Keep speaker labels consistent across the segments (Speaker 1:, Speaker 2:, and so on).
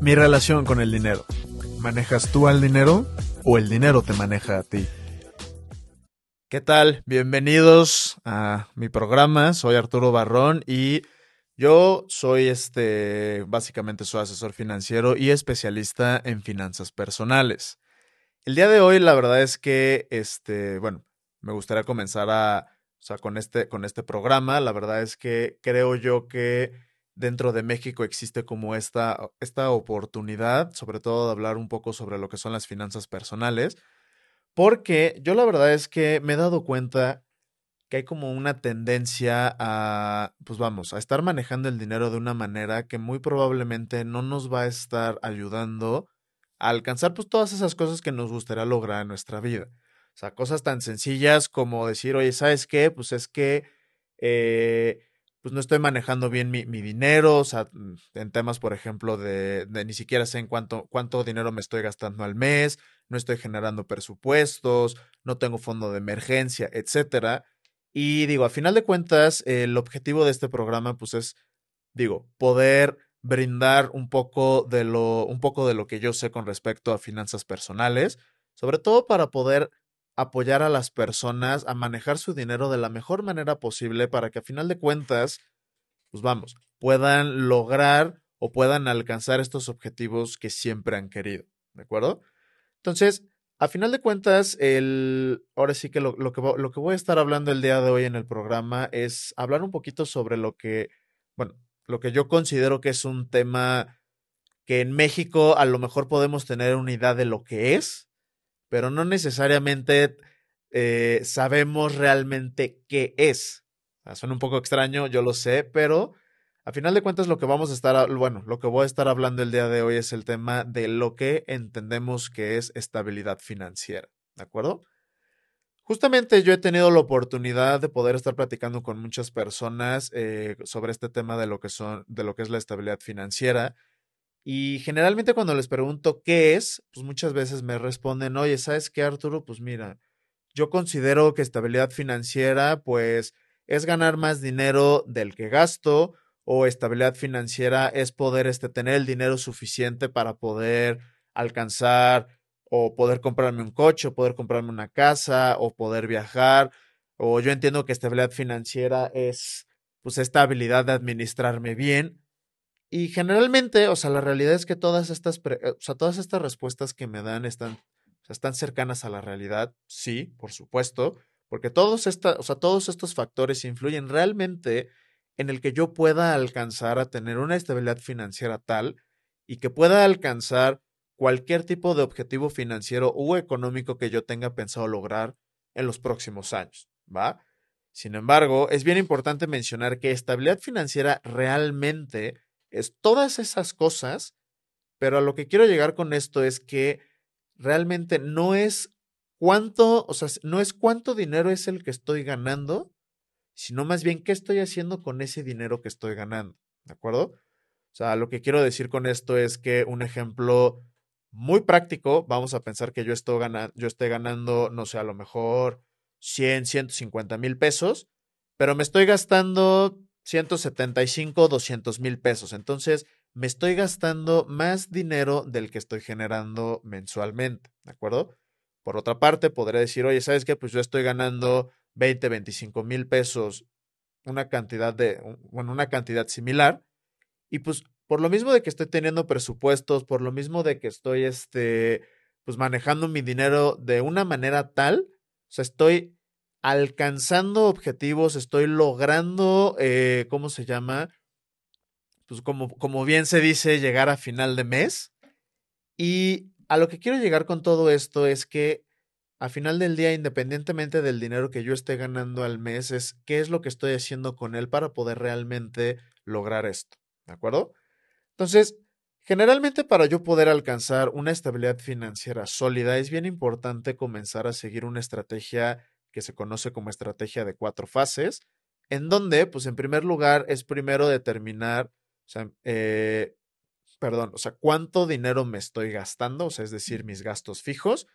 Speaker 1: Mi relación con el dinero. ¿Manejas tú al dinero o el dinero te maneja a ti? ¿Qué tal? Bienvenidos a mi programa. Soy Arturo Barrón y yo soy este, básicamente soy asesor financiero y especialista en finanzas personales. El día de hoy, la verdad es que, este, bueno, me gustaría comenzar a, o sea, con este, con este programa. La verdad es que creo yo que dentro de México existe como esta, esta oportunidad, sobre todo de hablar un poco sobre lo que son las finanzas personales, porque yo la verdad es que me he dado cuenta que hay como una tendencia a, pues vamos, a estar manejando el dinero de una manera que muy probablemente no nos va a estar ayudando a alcanzar pues todas esas cosas que nos gustaría lograr en nuestra vida. O sea, cosas tan sencillas como decir, oye, ¿sabes qué? Pues es que eh, pues no estoy manejando bien mi, dinero, o sea, mm, en temas, por ejemplo, de, de, ni siquiera sé en cuánto, cuánto dinero me estoy gastando al mes, no estoy generando presupuestos, no tengo fondo de emergencia, etcétera. Y digo, a final de cuentas, el objetivo de este programa, pues es, digo, poder brindar un poco de lo, un poco de lo que yo sé con respecto a finanzas personales, sobre todo para poder apoyar a las personas a manejar su dinero de la mejor manera posible para que a final de cuentas, pues vamos, puedan lograr o puedan alcanzar estos objetivos que siempre han querido, ¿de acuerdo? Entonces, a final de cuentas, el, ahora sí que lo, lo, que que voy a estar hablando el día de hoy en el programa es hablar un poquito sobre lo que, bueno, lo que yo considero que es un tema que en México a lo mejor podemos tener una idea de lo que es, pero no necesariamente eh, sabemos realmente qué es. suena un poco extraño, yo lo sé, pero a final de cuentas lo que vamos a estar, bueno, lo que voy a estar hablando el día de hoy es el tema de lo que entendemos que es estabilidad financiera, ¿de acuerdo? Justamente yo he tenido la oportunidad de poder estar platicando con muchas personas eh, sobre este tema de lo que son, de lo que es la estabilidad financiera y generalmente cuando les pregunto qué es, pues muchas veces me responden, oye, ¿sabes qué, Arturo? Pues mira, yo considero que estabilidad financiera, pues, es ganar más dinero del que gasto, o estabilidad financiera es poder este, tener el dinero suficiente para poder alcanzar o poder comprarme un coche, o poder comprarme una casa, o poder viajar, o yo entiendo que estabilidad financiera es, pues, esta habilidad de administrarme bien y generalmente, o sea, la realidad es que todas estas, o sea, todas estas respuestas que me dan están, están cercanas a la realidad, sí, por supuesto, porque todos, esta, o sea, todos estos factores influyen realmente en el que yo pueda alcanzar a tener una estabilidad financiera tal y que pueda alcanzar cualquier tipo de objetivo financiero u económico que yo tenga pensado lograr en los próximos años, ¿va? Sin embargo, es bien importante mencionar que estabilidad financiera realmente es todas esas cosas, pero a lo que quiero llegar con esto es que realmente no es cuánto, o sea, no es cuánto dinero es el que estoy ganando, sino más bien qué estoy haciendo con ese dinero que estoy ganando, ¿de acuerdo? O sea, lo que quiero decir con esto es que un ejemplo muy práctico, vamos a pensar que yo, estoy ganando, yo esté ganando, no sé, a lo mejor 100, 150 mil pesos, pero me estoy gastando 175, 200 mil pesos. Entonces, me estoy gastando más dinero del que estoy generando mensualmente, ¿de acuerdo? Por otra parte, podría decir, oye, ¿sabes qué? Pues yo estoy ganando 20, 25 mil pesos, una cantidad de, bueno, una cantidad similar. Y pues, por lo mismo de que estoy teniendo presupuestos, por lo mismo de que estoy, este, pues manejando mi dinero de una manera tal, o sea, estoy alcanzando objetivos, estoy logrando, eh, ¿cómo se llama? Pues como, como bien se dice, llegar a final de mes. Y a lo que quiero llegar con todo esto es que a final del día, independientemente del dinero que yo esté ganando al mes, es qué es lo que estoy haciendo con él para poder realmente lograr esto. ¿De acuerdo? Entonces, generalmente para yo poder alcanzar una estabilidad financiera sólida, es bien importante comenzar a seguir una estrategia que se conoce como estrategia de cuatro fases, en donde, pues en primer lugar, es primero determinar, o sea, eh, perdón, o sea, cuánto dinero me estoy gastando, o sea, es decir, mis gastos fijos.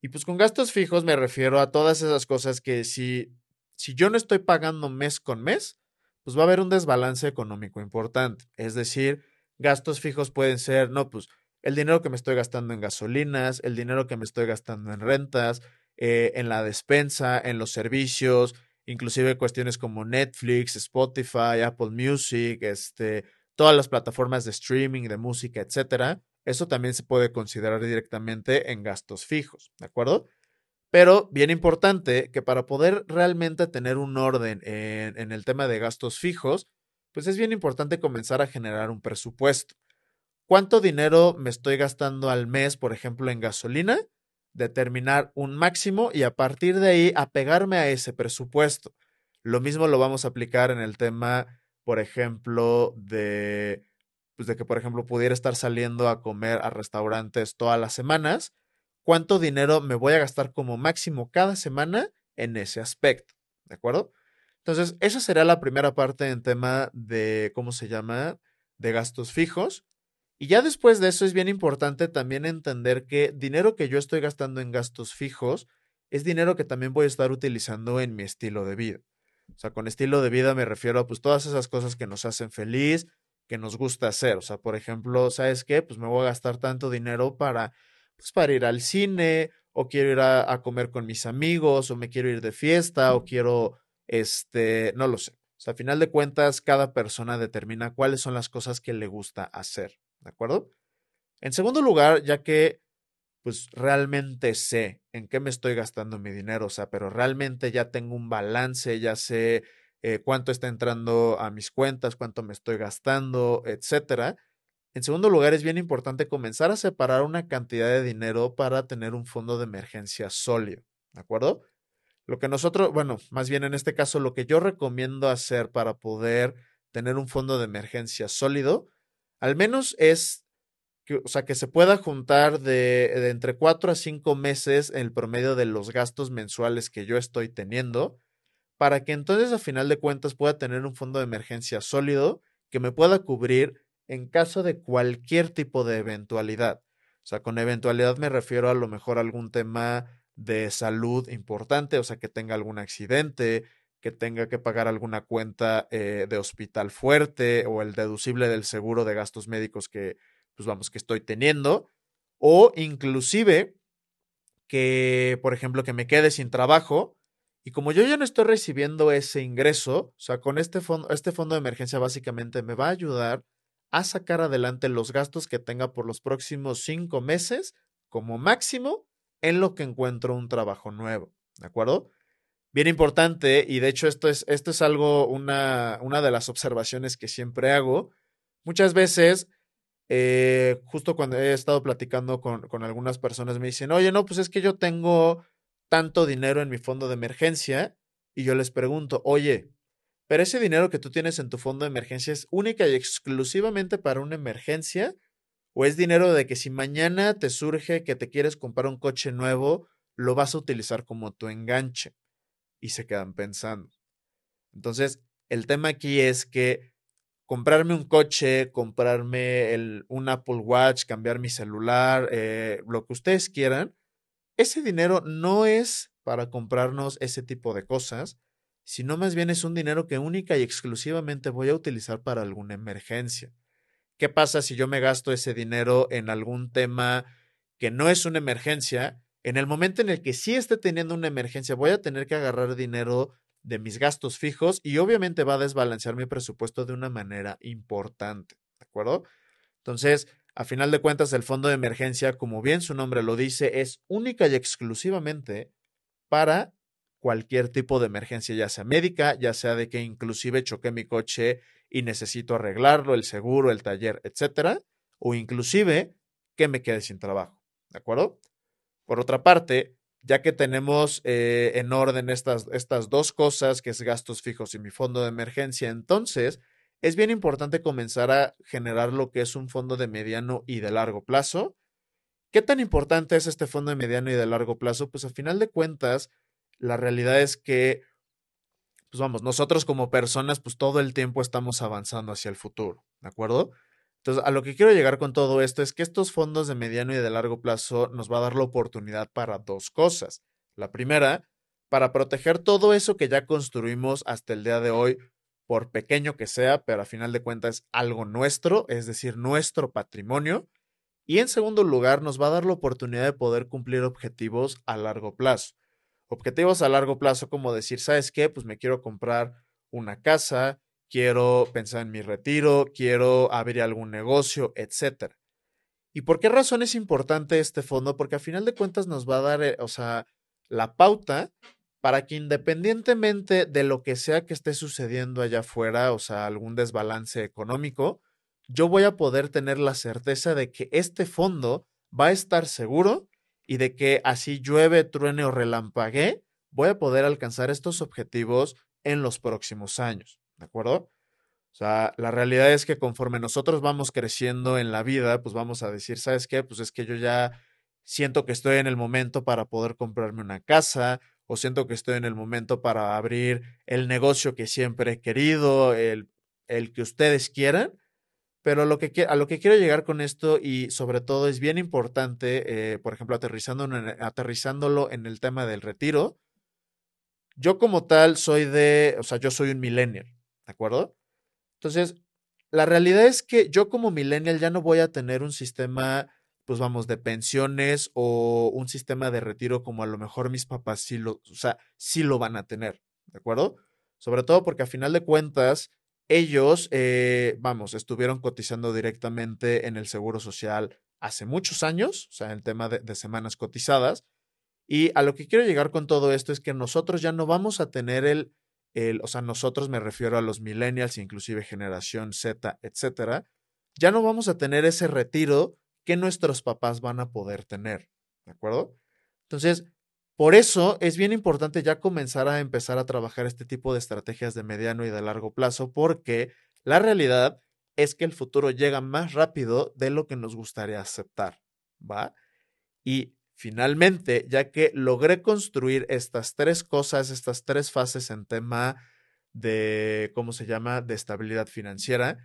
Speaker 1: Y pues con gastos fijos me refiero a todas esas cosas que si, si yo no estoy pagando mes con mes, pues va a haber un desbalance económico importante. Es decir, Gastos fijos pueden ser, no, pues el dinero que me estoy gastando en gasolinas, el dinero que me estoy gastando en rentas, eh, en la despensa, en los servicios, inclusive cuestiones como Netflix, Spotify, Apple Music, este, todas las plataformas de streaming, de música, etcétera. Eso también se puede considerar directamente en gastos fijos, ¿de acuerdo? Pero bien importante que para poder realmente tener un orden en, en el tema de gastos fijos, pues es bien importante comenzar a generar un presupuesto. ¿Cuánto dinero me estoy gastando al mes, por ejemplo, en gasolina? Determinar un máximo y a partir de ahí apegarme a ese presupuesto. Lo mismo lo vamos a aplicar en el tema, por ejemplo, de, pues de que, por ejemplo, pudiera estar saliendo a comer a restaurantes todas las semanas. ¿Cuánto dinero me voy a gastar como máximo cada semana en ese aspecto? ¿De acuerdo? Entonces, esa será la primera parte en tema de, ¿cómo se llama? De gastos fijos. Y ya después de eso es bien importante también entender que dinero que yo estoy gastando en gastos fijos es dinero que también voy a estar utilizando en mi estilo de vida. O sea, con estilo de vida me refiero a pues todas esas cosas que nos hacen feliz, que nos gusta hacer. O sea, por ejemplo, ¿sabes qué? Pues me voy a gastar tanto dinero para, pues para ir al cine, o quiero ir a, a comer con mis amigos, o me quiero ir de fiesta, o quiero este, no lo sé. O sea, a final de cuentas, cada persona determina cuáles son las cosas que le gusta hacer, ¿de acuerdo? En segundo lugar, ya que pues realmente sé en qué me estoy gastando mi dinero, o sea, pero realmente ya tengo un balance, ya sé eh, cuánto está entrando a mis cuentas, cuánto me estoy gastando, etcétera. En segundo lugar, es bien importante comenzar a separar una cantidad de dinero para tener un fondo de emergencia sólido, ¿de acuerdo? Lo que nosotros, bueno, más bien en este caso, lo que yo recomiendo hacer para poder tener un fondo de emergencia sólido, al menos es que, o sea, que se pueda juntar de, entre cuatro a cinco meses el promedio de los gastos mensuales que yo estoy teniendo, para que entonces a final de cuentas pueda tener un fondo de emergencia sólido que me pueda cubrir en caso de cualquier tipo de eventualidad. O sea, con eventualidad me refiero a lo mejor a algún tema de salud importante, o sea, que tenga algún accidente, que tenga que pagar alguna cuenta eh, de hospital fuerte o el deducible del seguro de gastos médicos que, pues vamos, que estoy teniendo, o inclusive que, por ejemplo, que me quede sin trabajo y como yo ya no estoy recibiendo ese ingreso, o sea, con este fondo, este fondo de emergencia básicamente me va a ayudar a sacar adelante los gastos que tenga por los próximos cinco meses como máximo en lo que encuentro un trabajo nuevo, ¿de acuerdo? Bien importante, y de hecho esto es, esto es algo, una, una de las observaciones que siempre hago. Muchas veces, eh, justo cuando he estado platicando con, con algunas personas, me dicen, oye, no, pues es que yo tengo tanto dinero en mi fondo de emergencia, y yo les pregunto, oye, pero ese dinero que tú tienes en tu fondo de emergencia es única y exclusivamente para una emergencia o es dinero de que si mañana te surge que te quieres comprar un coche nuevo, lo vas a utilizar como tu enganche. Y se quedan pensando. Entonces, el tema aquí es que comprarme un coche, comprarme el, un Apple Watch, cambiar mi celular, eh, lo que ustedes quieran, ese dinero no es para comprarnos ese tipo de cosas, sino más bien es un dinero que única y exclusivamente voy a utilizar para alguna emergencia. ¿Qué pasa si yo me gasto ese dinero en algún tema que no es una emergencia? En el momento en el que sí esté teniendo una emergencia, voy a tener que agarrar dinero de mis gastos fijos y obviamente va a desbalancear mi presupuesto de una manera importante, ¿de acuerdo? Entonces, a final de cuentas, el fondo de emergencia, como bien su nombre lo dice, es única y exclusivamente para cualquier tipo de emergencia, ya sea médica, ya sea de que inclusive choqué mi coche y necesito arreglarlo, el seguro, el taller, etcétera, o inclusive que me quede sin trabajo. ¿De acuerdo? Por otra parte, ya que tenemos eh, en orden estas, estas dos cosas, que es gastos fijos y mi fondo de emergencia, entonces es bien importante comenzar a generar lo que es un fondo de mediano y de largo plazo. ¿Qué tan importante es este fondo de mediano y de largo plazo? Pues a final de cuentas, la realidad es que pues vamos, nosotros como personas, pues todo el tiempo estamos avanzando hacia el futuro, ¿de acuerdo? Entonces, a lo que quiero llegar con todo esto es que estos fondos de mediano y de largo plazo nos va a dar la oportunidad para dos cosas. La primera, para proteger todo eso que ya construimos hasta el día de hoy por pequeño que sea, pero a final de cuentas es algo nuestro, es decir, nuestro patrimonio. Y en segundo lugar, nos va a dar la oportunidad de poder cumplir objetivos a largo plazo. Objetivos a largo plazo como decir, ¿sabes qué? Pues me quiero comprar una casa, quiero pensar en mi retiro, quiero abrir algún negocio, etc. ¿Y por qué razón es importante este fondo? Porque a final de cuentas nos va a dar, eh, o sea, la pauta para que independientemente de lo que sea que esté sucediendo allá afuera, o sea, algún desbalance económico, yo voy a poder tener la certeza de que este fondo va a estar seguro y de que así llueve, truene o relampague, voy a poder alcanzar estos objetivos en los próximos años, ¿de acuerdo? O sea, la realidad es que conforme nosotros vamos creciendo en la vida, pues vamos a decir, ¿sabes qué? Pues es que yo ya siento que estoy en el momento para poder comprarme una casa o siento que estoy en el momento para abrir el negocio que siempre he querido, el, el que ustedes quieran. Pero lo que, a lo que quiero llegar con esto y sobre todo es bien importante, eh, por ejemplo, aterrizando aterrizándolo en el tema del retiro, yo como tal soy de, o sea, yo soy un millennial, ¿de acuerdo? Entonces, la realidad es que yo como millennial ya no voy a tener un sistema, pues vamos, de pensiones o un sistema de retiro como a lo mejor mis papás sí lo, o sea, sí lo van a tener, ¿de acuerdo? Sobre todo porque a final de cuentas, ellos, eh, vamos, estuvieron cotizando directamente en el Seguro Social hace muchos años, o sea, el tema de, de semanas cotizadas. Y a lo que quiero llegar con todo esto es que nosotros ya no vamos a tener el, el, o sea, nosotros me refiero a los millennials, inclusive generación Z, etcétera, ya no vamos a tener ese retiro que nuestros papás van a poder tener, ¿de acuerdo? Entonces, por eso es bien importante ya comenzar a empezar a trabajar este tipo de estrategias de mediano y de largo plazo, porque la realidad es que el futuro llega más rápido de lo que nos gustaría aceptar, ¿va? Y finalmente, ya que logré construir estas tres cosas, estas tres fases en tema de, ¿cómo se llama?, de estabilidad financiera,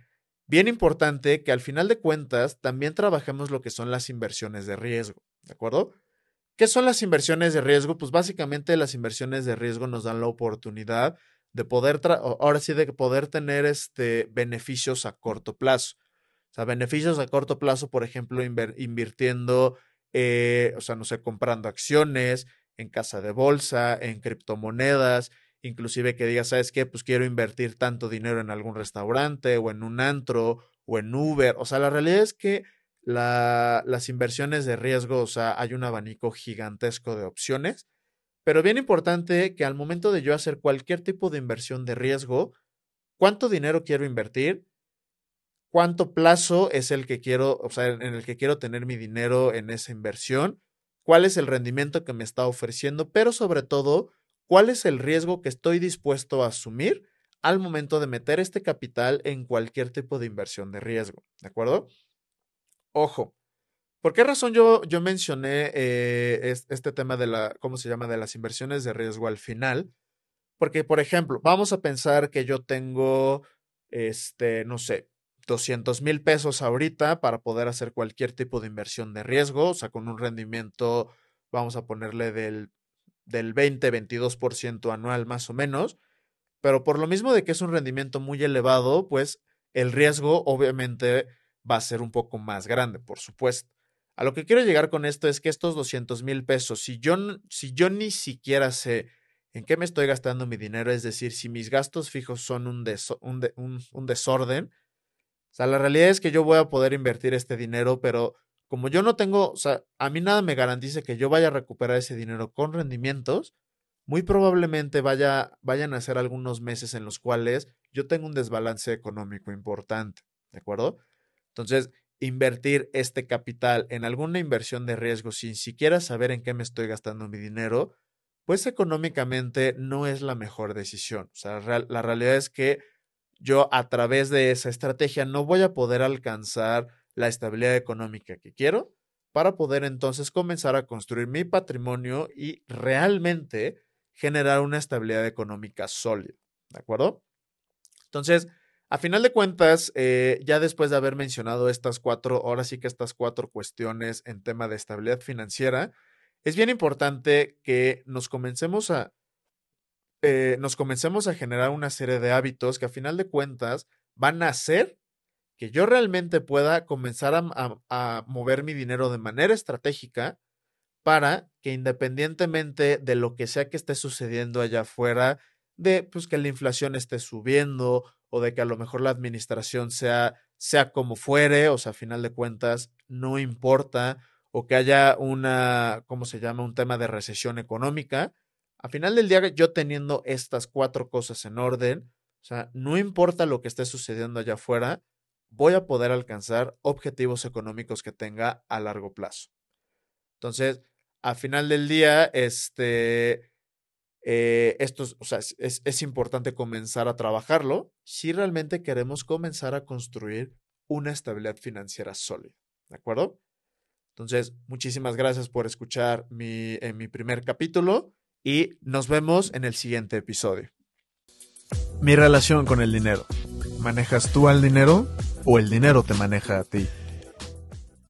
Speaker 1: bien importante que al final de cuentas también trabajemos lo que son las inversiones de riesgo, ¿de acuerdo? ¿Qué son las inversiones de riesgo? Pues básicamente las inversiones de riesgo nos dan la oportunidad de poder, ahora sí, de poder tener este, beneficios a corto plazo. O sea, beneficios a corto plazo, por ejemplo, invirtiendo, eh, o sea, no sé, comprando acciones en casa de bolsa, en criptomonedas, inclusive que digas, ¿sabes qué? Pues quiero invertir tanto dinero en algún restaurante o en un antro o en Uber. O sea, la realidad es que la, las inversiones de riesgo, o sea, hay un abanico gigantesco de opciones, pero bien importante que al momento de yo hacer cualquier tipo de inversión de riesgo, ¿cuánto dinero quiero invertir? ¿Cuánto plazo es el que quiero, o sea, en el que quiero tener mi dinero en esa inversión? ¿Cuál es el rendimiento que me está ofreciendo? Pero sobre todo, ¿cuál es el riesgo que estoy dispuesto a asumir al momento de meter este capital en cualquier tipo de inversión de riesgo? ¿De acuerdo? Ojo, ¿por qué razón yo, yo mencioné eh, este tema de la, ¿cómo se llama?, de las inversiones de riesgo al final. Porque, por ejemplo, vamos a pensar que yo tengo, este, no sé, 200 mil pesos ahorita para poder hacer cualquier tipo de inversión de riesgo, o sea, con un rendimiento, vamos a ponerle del, del 20-22% anual más o menos. Pero por lo mismo de que es un rendimiento muy elevado, pues el riesgo obviamente va a ser un poco más grande, por supuesto. A lo que quiero llegar con esto es que estos 200 mil pesos, si yo, si yo ni siquiera sé en qué me estoy gastando mi dinero, es decir, si mis gastos fijos son un, un, un, desorden, o sea, la realidad es que yo voy a poder invertir este dinero, pero como yo no tengo, o sea, a mí nada me garantiza que yo vaya a recuperar ese dinero con rendimientos, muy probablemente vaya, vayan a ser algunos meses en los cuales yo tengo un desbalance económico importante, ¿de acuerdo? Entonces, invertir este capital en alguna inversión de riesgo sin siquiera saber en qué me estoy gastando mi dinero, pues económicamente no es la mejor decisión. O sea, la realidad es que yo a través de esa estrategia no voy a poder alcanzar la estabilidad económica que quiero para poder entonces comenzar a construir mi patrimonio y realmente generar una estabilidad económica sólida. ¿De acuerdo? Entonces, a final de cuentas, eh, ya después de haber mencionado estas cuatro, ahora sí que estas cuatro cuestiones en tema de estabilidad financiera, es bien importante que nos comencemos a eh, nos comencemos a generar una serie de hábitos que a final de cuentas van a hacer que yo realmente pueda comenzar a, mover mi dinero de manera estratégica para que independientemente de lo que sea que esté sucediendo allá afuera, de pues que la inflación esté subiendo o de que a lo mejor la administración sea sea como fuere, o sea, a final de cuentas no importa o que haya una ¿cómo se llama? un tema de recesión económica, a final del día yo teniendo estas cuatro cosas en orden, o sea, no importa lo que esté sucediendo allá afuera, voy a poder alcanzar objetivos económicos que tenga a largo plazo. Entonces, a final del día, este, eh, o sea, es, es importante comenzar a trabajarlo si realmente queremos comenzar a construir una estabilidad financiera sólida. ¿De acuerdo? Entonces, muchísimas gracias por escuchar mi, en mi primer capítulo y nos vemos en el siguiente episodio. Mi relación con el dinero. ¿Manejas tú al dinero o el dinero te maneja a ti?